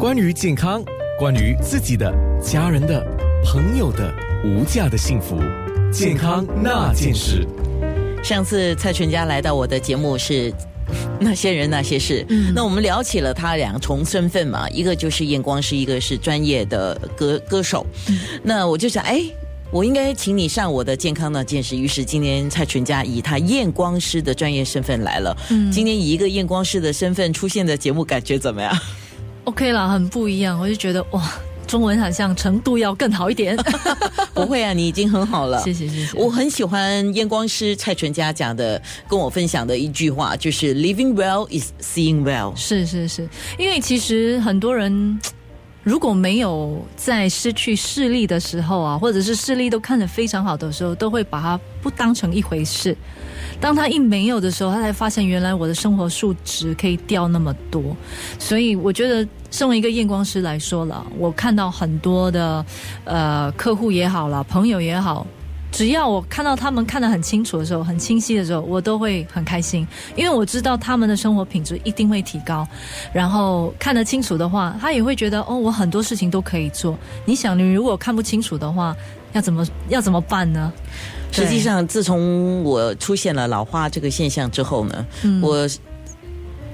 关于健康，关于自己的、家人的、朋友的无价的幸福，健康那件事。上次蔡淳佳来到我的节目是。那些人那些事，嗯，那我们聊起了他两重身份嘛，一个就是验光师，一个是专业的歌歌手。那我就想，哎，我应该请你上我的健康那件事。于是今天蔡淳佳以他验光师的专业身份来了。嗯，今天以一个验光师的身份出现的节目，感觉怎么样？OK 啦，很不一样。我就觉得哇。中文好像程度要更好一点，不会啊，你已经很好了。谢谢谢谢。我很喜欢验光师蔡淳佳讲的，跟我分享的一句话，就是 “Living well is seeing well”。是是是，因为其实很多人 如果没有在失去视力的时候啊，或者是视力都看得非常好的时候，都会把它不当成一回事。当他一没有的时候，他才发现原来我的生活数值可以掉那么多。所以我觉得，身为一个验光师来说了，我看到很多的呃客户也好了，朋友也好，只要我看到他们看得很清楚的时候，很清晰的时候，我都会很开心，因为我知道他们的生活品质一定会提高。然后看得清楚的话，他也会觉得哦，我很多事情都可以做。你想，你如果看不清楚的话，要怎么要怎么办呢？实际上，自从我出现了老花这个现象之后呢，我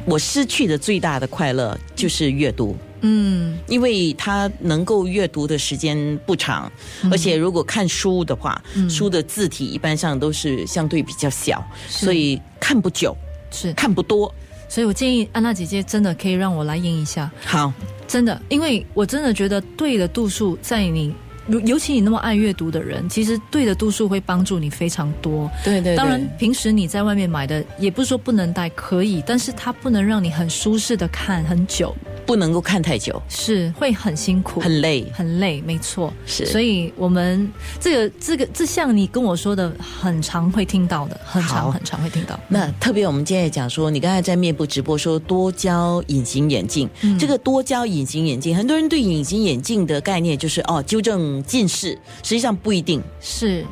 我失去的最大的快乐就是阅读。嗯，因为他能够阅读的时间不长，而且如果看书的话，书的字体一般上都是相对比较小，所以看不久，是看不多。所以我建议安娜姐姐真的可以让我来验一下。好，真的，因为我真的觉得对的度数在你。尤尤其你那么爱阅读的人，其实对的度数会帮助你非常多。对对，当然平时你在外面买的，也不是说不能戴，可以，但是它不能让你很舒适的看很久。不能够看太久，是会很辛苦，很累，很累，没错。是，所以我们这个这个这像你跟我说的，很常会听到的，很常很常会听到。那特别我们今天也讲说，你刚才在面部直播说多焦隐形眼镜，这个多焦隐形眼镜，很多人对隐形眼镜的概念就是哦，纠正近视，实际上不一定。是。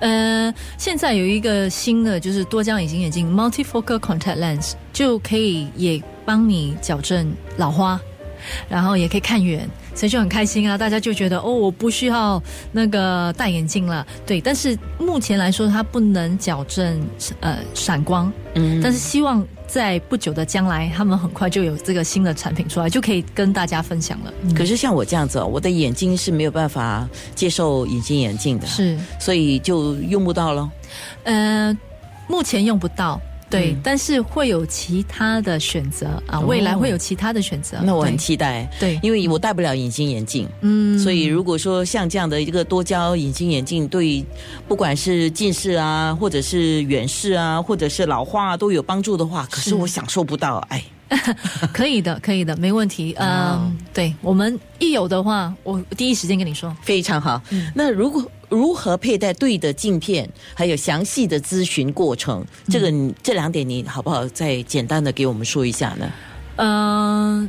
呃，现在有一个新的就是多焦隐形眼镜 （multifocal contact lens），就可以也帮你矫正老花，然后也可以看远，所以就很开心啊！大家就觉得哦，我不需要那个戴眼镜了。对，但是目前来说，它不能矫正呃闪光，嗯，但是希望。在不久的将来，他们很快就有这个新的产品出来，就可以跟大家分享了。可是像我这样子，我的眼睛是没有办法接受隐形眼镜的，是，所以就用不到了。呃，目前用不到。对，但是会有其他的选择啊，未来会有其他的选择。那我很期待，对，因为我戴不了隐形眼镜，嗯，所以如果说像这样的一个多焦隐形眼镜，对不管是近视啊，或者是远视啊，或者是老花都有帮助的话，可是我享受不到，哎。可以的，可以的，没问题。嗯，对我们一有的话，我第一时间跟你说，非常好。那如果如何佩戴对的镜片，还有详细的咨询过程，这个这两点你好不好再简单的给我们说一下呢？嗯。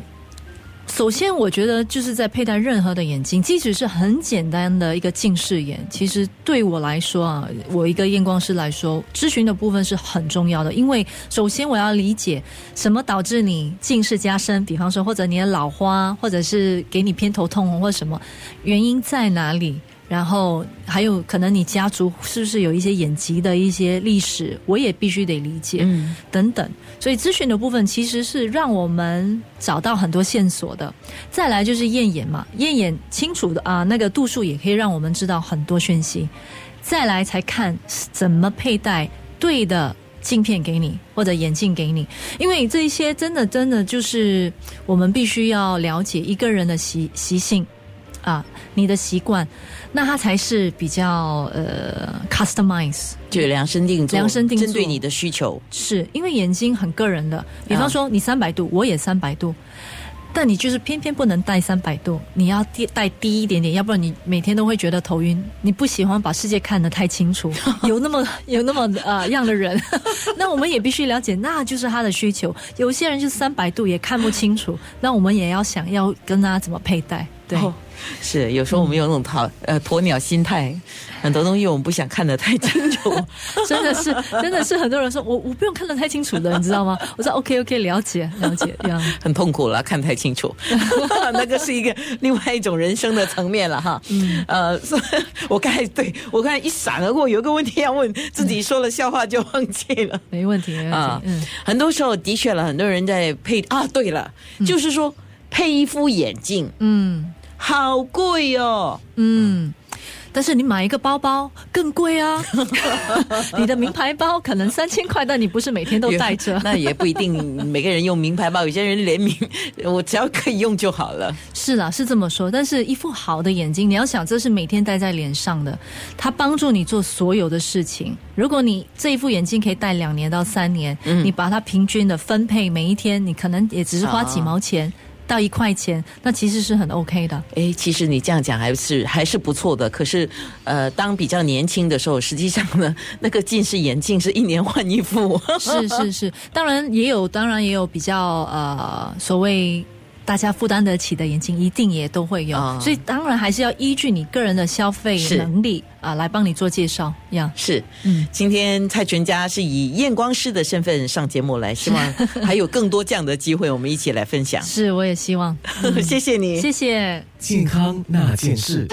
首先，我觉得就是在佩戴任何的眼镜，即使是很简单的一个近视眼，其实对我来说啊，我一个验光师来说，咨询的部分是很重要的。因为首先我要理解什么导致你近视加深，比方说或者你的老花，或者是给你偏头痛或者什么原因在哪里。然后还有可能你家族是不是有一些眼疾的一些历史，我也必须得理解，嗯，等等。所以咨询的部分其实是让我们找到很多线索的。再来就是验眼嘛，验眼清楚的啊，那个度数也可以让我们知道很多讯息。再来才看怎么佩戴对的镜片给你或者眼镜给你，因为这一些真的真的就是我们必须要了解一个人的习习性啊，你的习惯。那它才是比较呃，customize，就量身定做，量身定做，针对你的需求。是因为眼睛很个人的，比方说你三百度，我也三百度，但你就是偏偏不能戴三百度，你要低戴低一点点，要不然你每天都会觉得头晕。你不喜欢把世界看得太清楚，有那么有那么呃样的人，那我们也必须了解，那就是他的需求。有些人就三百度也看不清楚，那我们也要想要跟他怎么佩戴。对，是有时候我们有那种鸵呃鸵鸟心态，很多东西我们不想看得太清楚，真的是真的是很多人说我我不用看得太清楚的，你知道吗？我说 OK OK 了解了解这样，很痛苦了，看太清楚，那个是一个另外一种人生的层面了哈。嗯，呃，所以我刚才对我刚才一闪而过，有个问题要问，自己说了笑话就忘记了，没问题啊。嗯，很多时候的确了，很多人在配啊，对了，就是说配一副眼镜，嗯。好贵哦，嗯，但是你买一个包包更贵啊，你的名牌包可能三千块，但你不是每天都带着，那也不一定。每个人用名牌包，有些人联名，我只要可以用就好了。是啦，是这么说。但是一副好的眼镜，你要想，这是每天戴在脸上的，它帮助你做所有的事情。如果你这一副眼镜可以戴两年到三年，你把它平均的分配，每一天你可能也只是花几毛钱。到一块钱，那其实是很 OK 的。哎，其实你这样讲还是还是不错的。可是，呃，当比较年轻的时候，实际上呢，那个近视眼镜是一年换一副。是是是，当然也有，当然也有比较呃所谓。大家负担得起的眼镜一定也都会有，所以当然还是要依据你个人的消费能力啊来帮你做介绍。呀，是，嗯，今天蔡全家是以验光师的身份上节目来，希望 还有更多这样的机会，我们一起来分享。是，我也希望。谢谢你，谢谢。健康那件事。